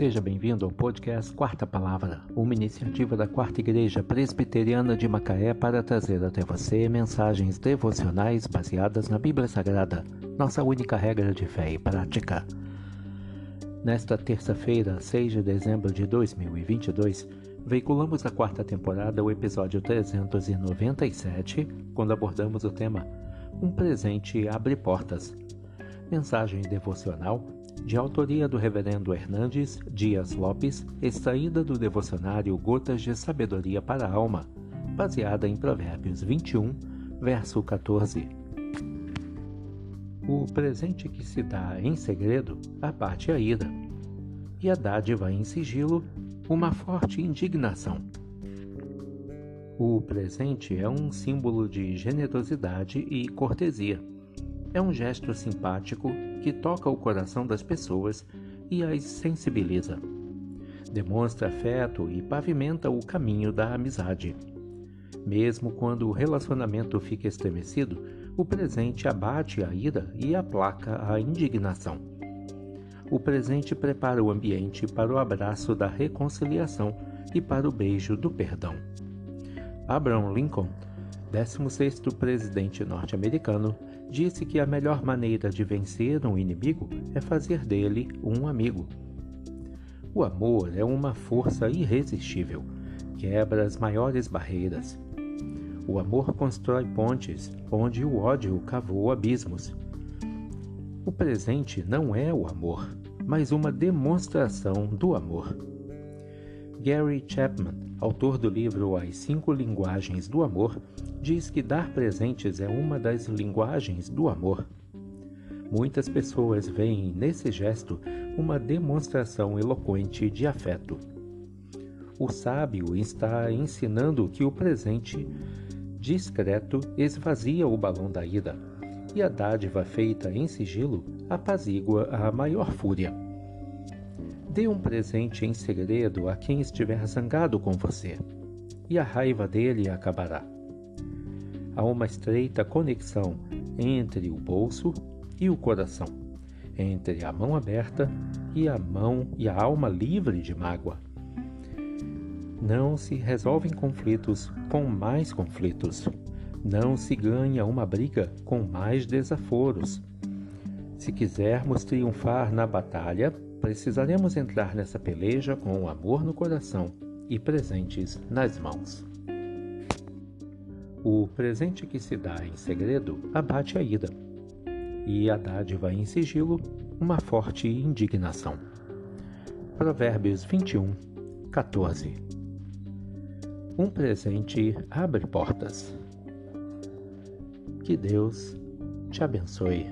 Seja bem-vindo ao podcast Quarta Palavra, uma iniciativa da Quarta Igreja Presbiteriana de Macaé para trazer até você mensagens devocionais baseadas na Bíblia Sagrada, nossa única regra de fé e prática. Nesta terça-feira, 6 de dezembro de 2022, veiculamos a quarta temporada, o episódio 397, quando abordamos o tema Um presente abre portas. Mensagem devocional de autoria do Reverendo Hernandes Dias Lopes, extraída do devocionário Gotas de Sabedoria para a Alma, baseada em Provérbios 21, verso 14. O presente que se dá em segredo abate a ira, e a dádiva em sigilo uma forte indignação. O presente é um símbolo de generosidade e cortesia é um gesto simpático que toca o coração das pessoas e as sensibiliza. Demonstra afeto e pavimenta o caminho da amizade. Mesmo quando o relacionamento fica estremecido, o presente abate a ira e aplaca a indignação. O presente prepara o ambiente para o abraço da reconciliação e para o beijo do perdão. Abraham Lincoln, 16º presidente norte-americano, disse que a melhor maneira de vencer um inimigo é fazer dele um amigo. O amor é uma força irresistível, quebra as maiores barreiras. O amor constrói pontes onde o ódio cavou abismos. O presente não é o amor, mas uma demonstração do amor. Gary Chapman, autor do livro As Cinco Linguagens do Amor, diz que dar presentes é uma das linguagens do amor. Muitas pessoas veem nesse gesto uma demonstração eloquente de afeto. O sábio está ensinando que o presente discreto esvazia o balão da ira, e a dádiva feita em sigilo apazigua a maior fúria. Dê um presente em segredo a quem estiver zangado com você, e a raiva dele acabará. Há uma estreita conexão entre o bolso e o coração, entre a mão aberta e a mão e a alma livre de mágoa. Não se resolvem conflitos com mais conflitos. Não se ganha uma briga com mais desaforos. Se quisermos triunfar na batalha, precisaremos entrar nessa peleja com o amor no coração e presentes nas mãos. O presente que se dá em segredo abate a ira, e a dádiva em sigilo uma forte indignação. Provérbios 21, 14 Um presente abre portas. Que Deus te abençoe.